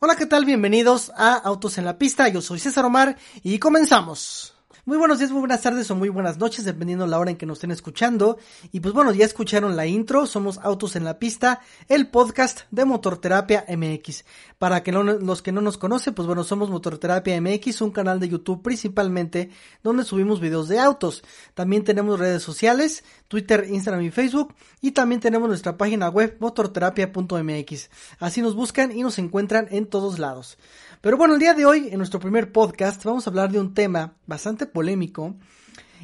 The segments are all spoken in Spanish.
Hola, ¿qué tal? Bienvenidos a Autos en la Pista. Yo soy César Omar y comenzamos. Muy buenos días, muy buenas tardes o muy buenas noches, dependiendo la hora en que nos estén escuchando. Y pues bueno, ya escucharon la intro, somos Autos en la Pista, el podcast de Motorterapia MX. Para que los que no nos conocen, pues bueno, somos Motorterapia MX, un canal de YouTube principalmente donde subimos videos de autos. También tenemos redes sociales, Twitter, Instagram y Facebook. Y también tenemos nuestra página web motorterapia.mx. Así nos buscan y nos encuentran en todos lados. Pero bueno, el día de hoy, en nuestro primer podcast, vamos a hablar de un tema bastante polémico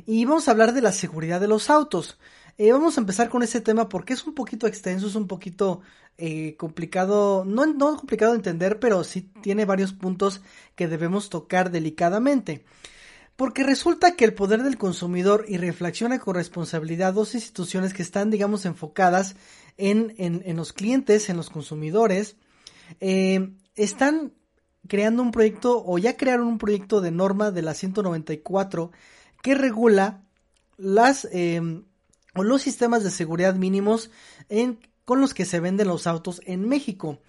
y vamos a hablar de la seguridad de los autos. Eh, vamos a empezar con ese tema porque es un poquito extenso, es un poquito eh, complicado, no, no complicado de entender, pero sí tiene varios puntos que debemos tocar delicadamente. Porque resulta que el poder del consumidor y reflexiona con responsabilidad dos instituciones que están, digamos, enfocadas en, en, los clientes, en los consumidores, eh, están creando un proyecto o ya crearon un proyecto de norma de la 194 que regula las em, o los sistemas de seguridad mínimos en, con los que se venden los autos en México.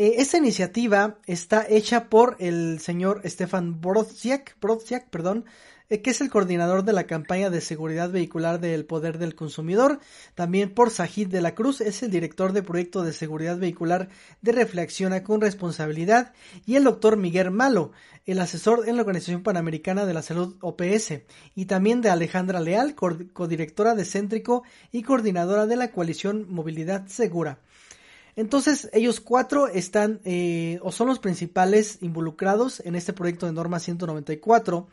Eh, esta iniciativa está hecha por el señor Stefan Brodziak, Brodziak perdón, eh, que es el coordinador de la campaña de seguridad vehicular del Poder del Consumidor. También por Sajid de la Cruz, es el director de proyecto de seguridad vehicular de Reflexiona con Responsabilidad. Y el doctor Miguel Malo, el asesor en la Organización Panamericana de la Salud OPS. Y también de Alejandra Leal, codirectora de Céntrico y coordinadora de la coalición Movilidad Segura. Entonces, ellos cuatro están eh, o son los principales involucrados en este proyecto de norma 194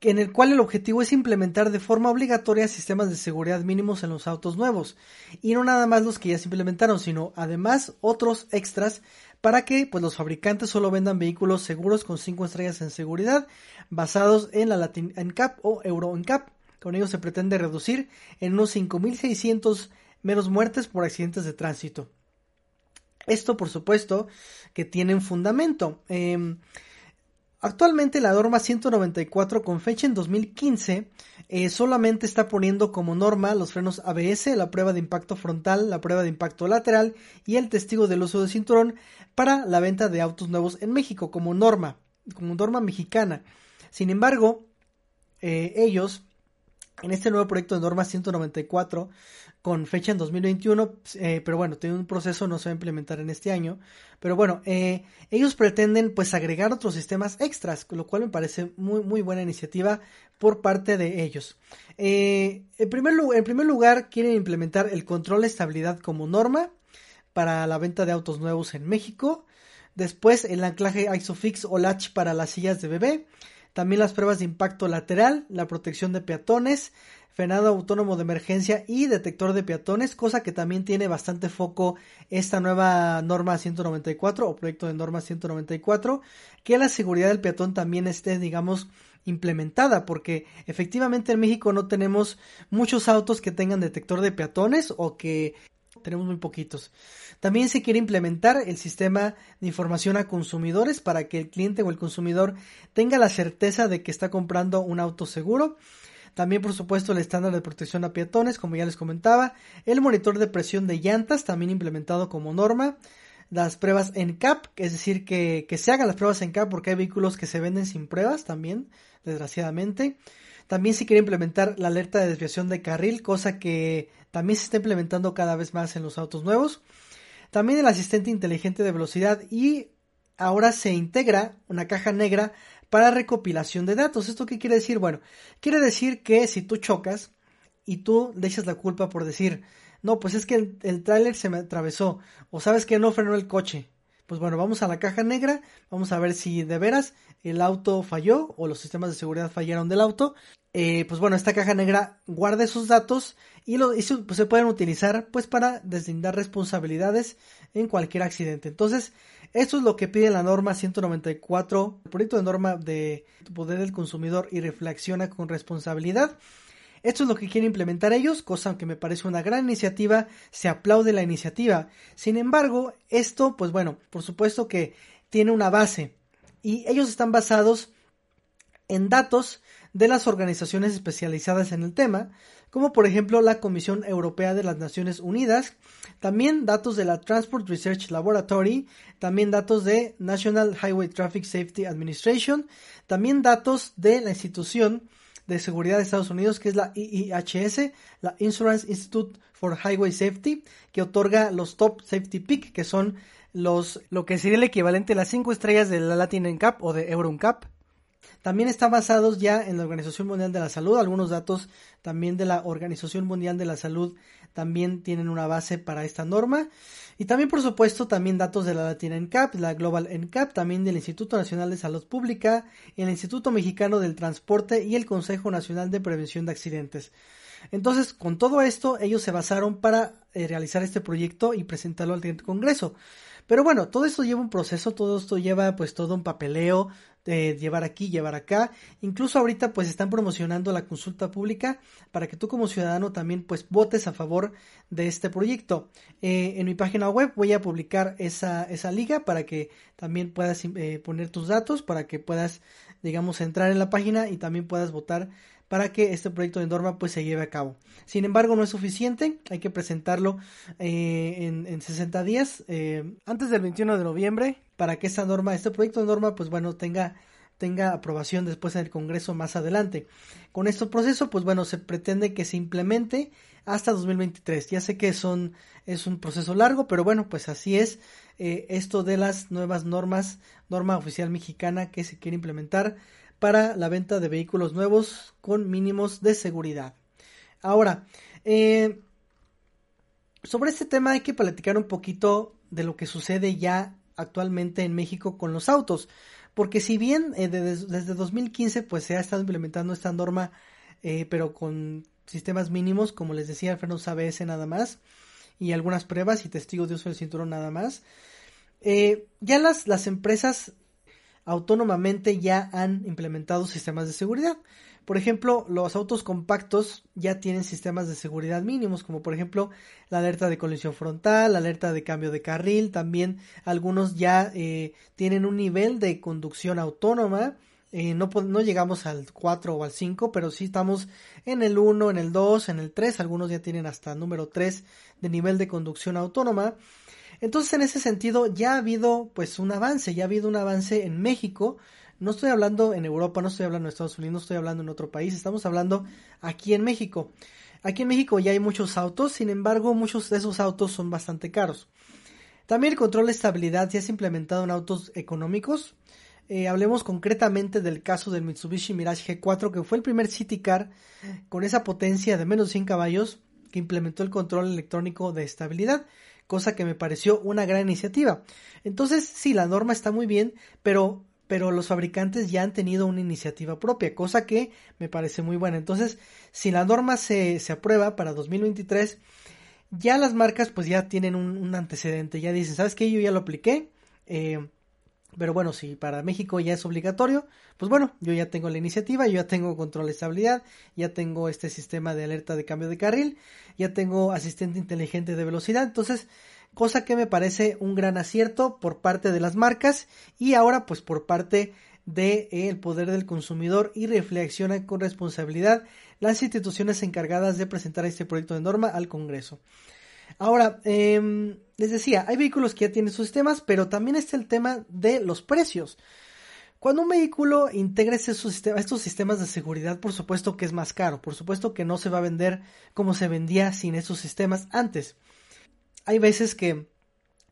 en el cual el objetivo es implementar de forma obligatoria sistemas de seguridad mínimos en los autos nuevos. Y no nada más los que ya se implementaron, sino además otros extras para que pues, los fabricantes solo vendan vehículos seguros con 5 estrellas en seguridad basados en la Latin NCAP o Euro NCAP. Con ello se pretende reducir en unos 5.600 menos muertes por accidentes de tránsito. Esto, por supuesto, que tiene un fundamento. Em, Actualmente la norma 194 con fecha en 2015 eh, solamente está poniendo como norma los frenos ABS, la prueba de impacto frontal, la prueba de impacto lateral y el testigo del uso de cinturón para la venta de autos nuevos en México como norma, como norma mexicana. Sin embargo, eh, ellos en este nuevo proyecto de norma 194 con fecha en 2021, eh, pero bueno, tiene un proceso, no se va a implementar en este año, pero bueno, eh, ellos pretenden pues agregar otros sistemas extras, lo cual me parece muy, muy buena iniciativa por parte de ellos. Eh, en, primer, en primer lugar, quieren implementar el control de estabilidad como norma para la venta de autos nuevos en México, después el anclaje ISOFIX o latch para las sillas de bebé, también las pruebas de impacto lateral, la protección de peatones, frenado autónomo de emergencia y detector de peatones, cosa que también tiene bastante foco esta nueva norma 194 o proyecto de norma 194, que la seguridad del peatón también esté, digamos, implementada, porque efectivamente en México no tenemos muchos autos que tengan detector de peatones o que tenemos muy poquitos. También se quiere implementar el sistema de información a consumidores para que el cliente o el consumidor tenga la certeza de que está comprando un auto seguro también, por supuesto, el estándar de protección a peatones, como ya les comentaba. El monitor de presión de llantas, también implementado como norma. Las pruebas en CAP, es decir, que, se hagan las pruebas en CAP porque hay vehículos que se venden sin pruebas también, desgraciadamente. También se quiere implementar la alerta de desviación de carril, cosa que también se está implementando cada vez más en los autos nuevos. También el asistente inteligente de velocidad y ahora se integra una caja negra para recopilación de datos. ¿Esto qué quiere decir? Bueno, quiere decir que si tú chocas y tú le echas la culpa por decir, no, pues es que el, el tráiler se me atravesó, o sabes que no frenó el coche. Pues bueno, vamos a la caja negra, vamos a ver si de veras el auto falló o los sistemas de seguridad fallaron del auto. Eh, pues bueno, esta caja negra guarda esos datos y, lo, pues se pueden utilizar pues para deslindar responsabilidades en cualquier accidente. Entonces, esto es lo que pide la norma 194, el proyecto de norma de poder del consumidor y reflexiona con responsabilidad. Esto es lo que quieren implementar ellos, cosa que me parece una gran iniciativa, se aplaude la iniciativa. Sin embargo, esto, pues bueno, por supuesto que tiene una base y ellos están basados en datos de las organizaciones especializadas en el tema, como por ejemplo la Comisión Europea de las Naciones Unidas, también datos de la Transport Research Laboratory, también datos de National Highway Traffic Safety Administration, también datos de la institución de seguridad de Estados Unidos, que es la IIHS, la Insurance Institute for Highway Safety, que otorga los Top Safety Pick, que son los, lo que sería el equivalente a las cinco estrellas de la Latin NCAP o de Euro NCAP. También están basados ya en la Organización Mundial de la Salud. Algunos datos también de la Organización Mundial de la Salud también tienen una base para esta norma. Y también, por supuesto, también datos de la Latina NCAP, la Global NCAP, también del Instituto Nacional de Salud Pública, el Instituto Mexicano del Transporte y el Consejo Nacional de Prevención de Accidentes. Entonces, con todo esto, ellos se basaron para eh, realizar este proyecto y presentarlo al Congreso. Pero bueno, todo esto lleva un proceso, todo esto lleva pues todo un papeleo, de llevar aquí, llevar acá. Incluso ahorita pues están promocionando la consulta pública para que tú como ciudadano también pues votes a favor de este proyecto. Eh, en mi página web voy a publicar esa, esa liga para que también puedas eh, poner tus datos, para que puedas digamos entrar en la página y también puedas votar para que este proyecto de norma pues se lleve a cabo. Sin embargo, no es suficiente, hay que presentarlo eh, en, en, 60 días, eh, antes del 21 de noviembre, para que esta norma, este proyecto de norma, pues bueno, tenga tenga aprobación después en el Congreso más adelante. Con este proceso, pues bueno, se pretende que se implemente hasta 2023. Ya sé que son, es un proceso largo, pero bueno, pues así es eh, esto de las nuevas normas, norma oficial mexicana que se quiere implementar para la venta de vehículos nuevos con mínimos de seguridad. Ahora, eh, sobre este tema hay que platicar un poquito de lo que sucede ya actualmente en México con los autos, porque si bien eh, desde 2015 pues se ha estado implementando esta norma, eh, pero con sistemas mínimos, como les decía, frenos ABS nada más, y algunas pruebas y testigos de uso del cinturón nada más, ya las, las empresas autónomamente ya han implementado sistemas de seguridad. Por ejemplo, los autos compactos ya tienen sistemas de seguridad mínimos, como por ejemplo la alerta de colisión frontal, la alerta de cambio de carril, también algunos ya eh, tienen un nivel de conducción autónoma. Eh, no, no llegamos al 4 o al 5, pero sí estamos en el 1, en el 2, en el 3, algunos ya tienen hasta número 3 de nivel de conducción autónoma. Entonces, en ese sentido, ya ha habido pues un avance, ya ha habido un avance en México. No estoy hablando en Europa, no estoy hablando en Estados Unidos, no estoy hablando en otro país, estamos hablando aquí en México. Aquí en México ya hay muchos autos, sin embargo, muchos de esos autos son bastante caros. También el control de estabilidad ya se ha implementado en autos económicos. Eh, hablemos concretamente del caso del Mitsubishi Mirage G4, que fue el primer City Car con esa potencia de menos de 100 caballos que implementó el control electrónico de estabilidad cosa que me pareció una gran iniciativa. Entonces, sí, la norma está muy bien, pero pero los fabricantes ya han tenido una iniciativa propia, cosa que me parece muy buena. Entonces, si la norma se, se aprueba para 2023, ya las marcas pues ya tienen un, antecedente, ya dicen, ¿sabes qué? Yo ya lo apliqué, eh, pero bueno, si para México ya es obligatorio, pues bueno, yo ya tengo la iniciativa, yo ya tengo control de estabilidad, ya tengo este sistema de alerta de cambio de carril, ya tengo asistente inteligente de velocidad, entonces, cosa que me parece un gran acierto por parte de las marcas y ahora pues por parte del de, poder del consumidor y reflexiona con responsabilidad las instituciones encargadas de presentar este proyecto de norma al Congreso. Ahora, eh, les decía, hay vehículos que ya tienen sus sistemas, pero también está el tema de los precios. Cuando un vehículo integra estos sistemas de seguridad, por supuesto que es más caro, por supuesto que no se va a vender como se vendía sin esos sistemas antes. Hay veces que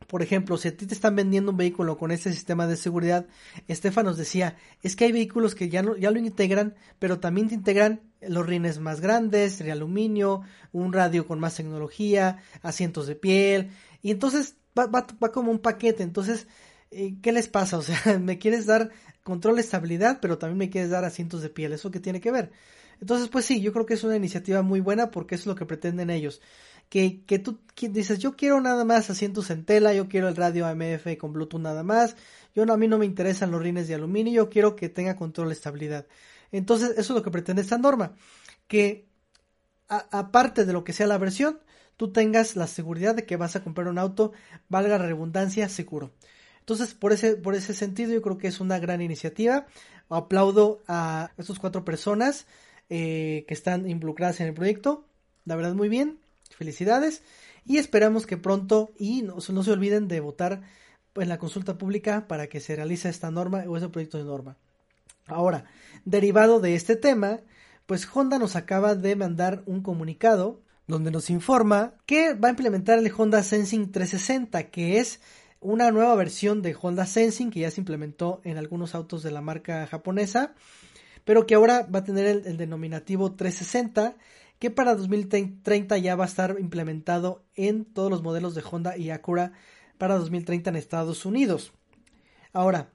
por ejemplo, si a ti te están vendiendo un vehículo con este sistema de seguridad, Estefan nos decía, es que hay vehículos que ya, ya lo integran, pero también te integran los rines más grandes, de aluminio, un radio con más tecnología, asientos de piel, y entonces va, va, va como un paquete, entonces, eh, ¿qué les pasa? O sea, me quieres dar control de estabilidad, pero también me quieres dar asientos de piel, ¿eso qué tiene que ver? Entonces, pues sí, yo creo que es una iniciativa muy buena porque es lo que pretenden ellos que, que tú dices, yo quiero nada más asientos en tela, yo quiero el radio AMF con Bluetooth nada más, yo no, a mí no me interesan los rines de aluminio, yo quiero que tenga control de estabilidad. Entonces, eso es lo que pretende esta norma, que aparte de lo que sea la versión, tú tengas la seguridad de que vas a comprar un auto, valga la redundancia, seguro. Entonces, por ese, por ese sentido, yo creo que es una gran iniciativa. Aplaudo a estas cuatro personas eh, que están involucradas en el proyecto. La verdad, muy bien. Felicidades. Y esperamos que pronto, y no, no se olviden de votar en la consulta pública para que se realice esta norma o ese proyecto de norma. Ahora, derivado de este tema, pues Honda nos acaba de mandar un comunicado donde nos informa que va a implementar el Honda Sensing 360, que es una nueva versión de Honda Sensing que ya se implementó en algunos autos de la marca japonesa, pero que ahora va a tener el, denominativo 360, que para 2030 ya va a estar implementado en todos los modelos de Honda y Acura para 2030 en Estados Unidos. Ahora,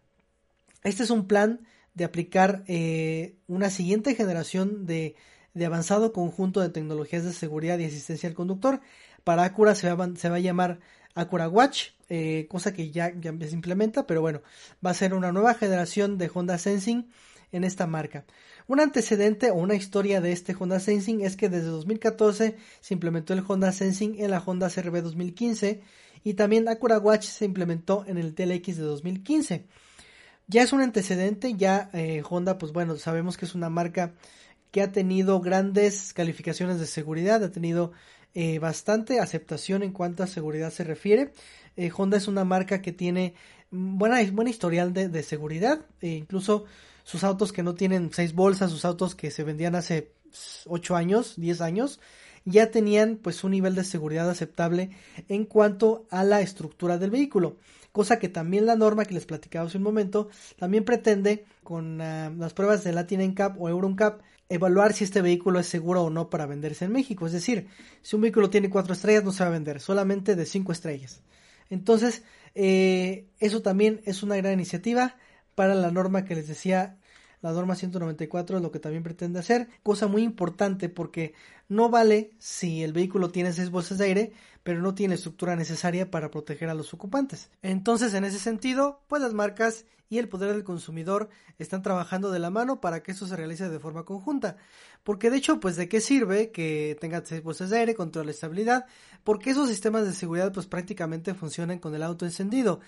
este es un plan de aplicar eh, una siguiente generación de, avanzado conjunto de tecnologías de seguridad y asistencia al conductor. Para Acura se va, se va a llamar Acura Watch, eh, cosa que ya, ya se implementa, pero bueno, va a ser una nueva generación de Honda Sensing en esta marca. Un antecedente o una historia de este Honda Sensing es que desde 2014 se implementó el Honda Sensing en la Honda CRV 2015 y también Acura Watch se implementó en el TLX de 2015 ya es un antecedente, ya eh, Honda, pues bueno, sabemos que es una marca que ha tenido grandes calificaciones de seguridad, ha tenido eh, bastante aceptación en cuanto a seguridad se refiere. Eh, Honda es una marca que tiene buena, buena historial de, seguridad, e incluso sus autos que no tienen seis bolsas, sus autos que se vendían hace 8 años, 10 años, ya tenían pues un nivel de seguridad aceptable en cuanto a la estructura del vehículo cosa que también la norma que les platicaba hace un momento también pretende con ah, las pruebas de Latin NCAP o Euro NCAP evaluar si este vehículo es seguro o no para venderse en México. Es decir, si un vehículo tiene cuatro estrellas no se va a vender, solamente de cinco estrellas. Entonces, eh, eso también es una gran iniciativa para la norma que les decía la norma 194 es lo que también pretende hacer, cosa muy importante porque no vale si el vehículo tiene seis bolsas de aire, pero no tiene estructura necesaria para proteger a los ocupantes. Entonces, en ese sentido, pues las marcas y el poder del consumidor están trabajando de la mano para que esto se realice de forma conjunta. Porque de hecho, pues de qué sirve que tenga seis bolsas de aire, control de estabilidad, porque esos sistemas de seguridad pues prácticamente funcionan con el auto encendido.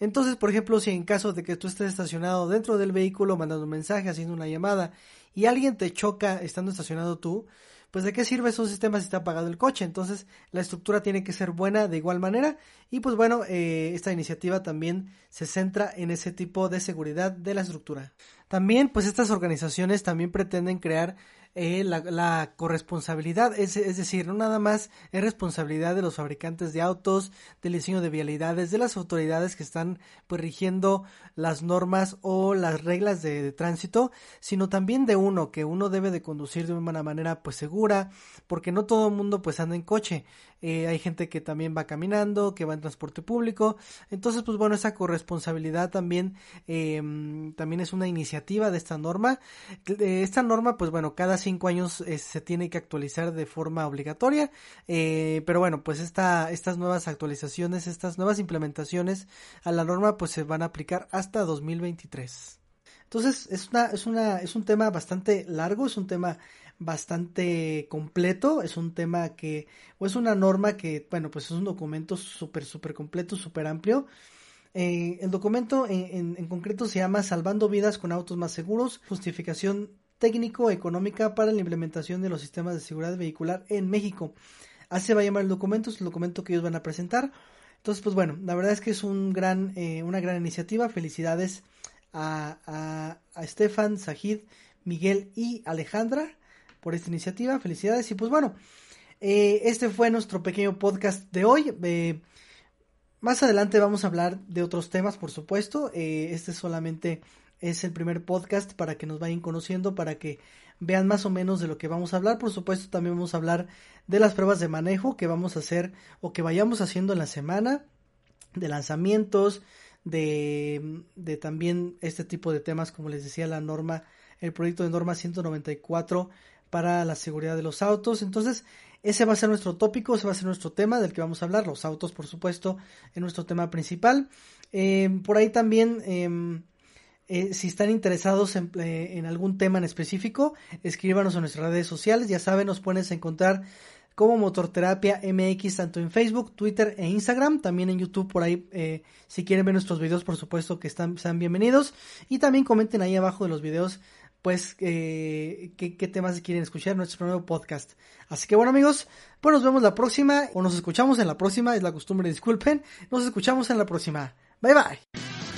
Entonces, por ejemplo, si en caso de que tú estés estacionado dentro del vehículo mandando un mensaje, haciendo una llamada y alguien te choca estando estacionado tú, pues de qué sirve esos sistemas si está apagado el coche. Entonces la estructura tiene que ser buena de igual manera y pues bueno, eh, esta iniciativa también se centra en ese tipo de seguridad de la estructura. También pues estas organizaciones también pretenden crear eh, la, corresponsabilidad, es, es, decir, no nada más es responsabilidad de los fabricantes de autos, del diseño de vialidades, de las autoridades que están pues rigiendo las normas o las reglas de, tránsito, sino también de uno, que uno debe de conducir de una manera pues segura, porque no todo el mundo pues anda en coche, eh, hay gente que también va caminando, que va en transporte público, entonces pues bueno, esa corresponsabilidad también, em, también es una iniciativa de esta norma, esta norma pues bueno, cada cinco años eh, se tiene que actualizar de forma obligatoria, eh, pero bueno, pues esta, estas nuevas actualizaciones, estas nuevas implementaciones a la norma pues se van a aplicar hasta 2023. Entonces es una, es una, es un tema bastante largo, es un tema bastante completo, es un tema que, o es una norma que, bueno, pues es un documento súper, súper completo, súper amplio. Eh, el documento en, en, concreto se llama Salvando vidas con autos más seguros, justificación técnico-económica para la implementación de los sistemas de seguridad vehicular en México. Así va a llamar el documento, es el documento que ellos van a presentar. Entonces, pues bueno, la verdad es que es un gran, eh, una gran iniciativa. Felicidades a, a, a Estefan, Sajid, Miguel y Alejandra por esta iniciativa. Felicidades. Y pues bueno, eh, este fue nuestro pequeño podcast de hoy. Eh, más adelante vamos a hablar de otros temas, por supuesto. este solamente es el primer podcast para que nos vayan conociendo, para que vean más o menos de lo que vamos a hablar. Por supuesto, también vamos a hablar de las pruebas de manejo que vamos a hacer o que vayamos haciendo en la semana, de lanzamientos, de, de también este tipo de temas, como les decía, la norma, el proyecto de norma 194 para la seguridad de los autos. Entonces, ese va a ser nuestro tópico, ese va a ser nuestro tema del que vamos a hablar. Los autos, por supuesto, es nuestro tema principal. Eh, por ahí también em, eh, si están interesados en, eh, en, algún tema en específico, escríbanos en nuestras redes sociales. Ya saben, nos puedes encontrar como Motorterapia MX, tanto en Facebook, Twitter e Instagram. También en YouTube, por ahí, eh, si quieren ver nuestros videos, por supuesto que están, sean bienvenidos. Y también comenten ahí abajo de los videos, pues, eh, qué, temas quieren escuchar en nuestro nuevo podcast. Así que bueno, amigos, pues nos vemos la próxima, o nos escuchamos en la próxima, es la costumbre, disculpen. Nos escuchamos en la próxima. Bye bye.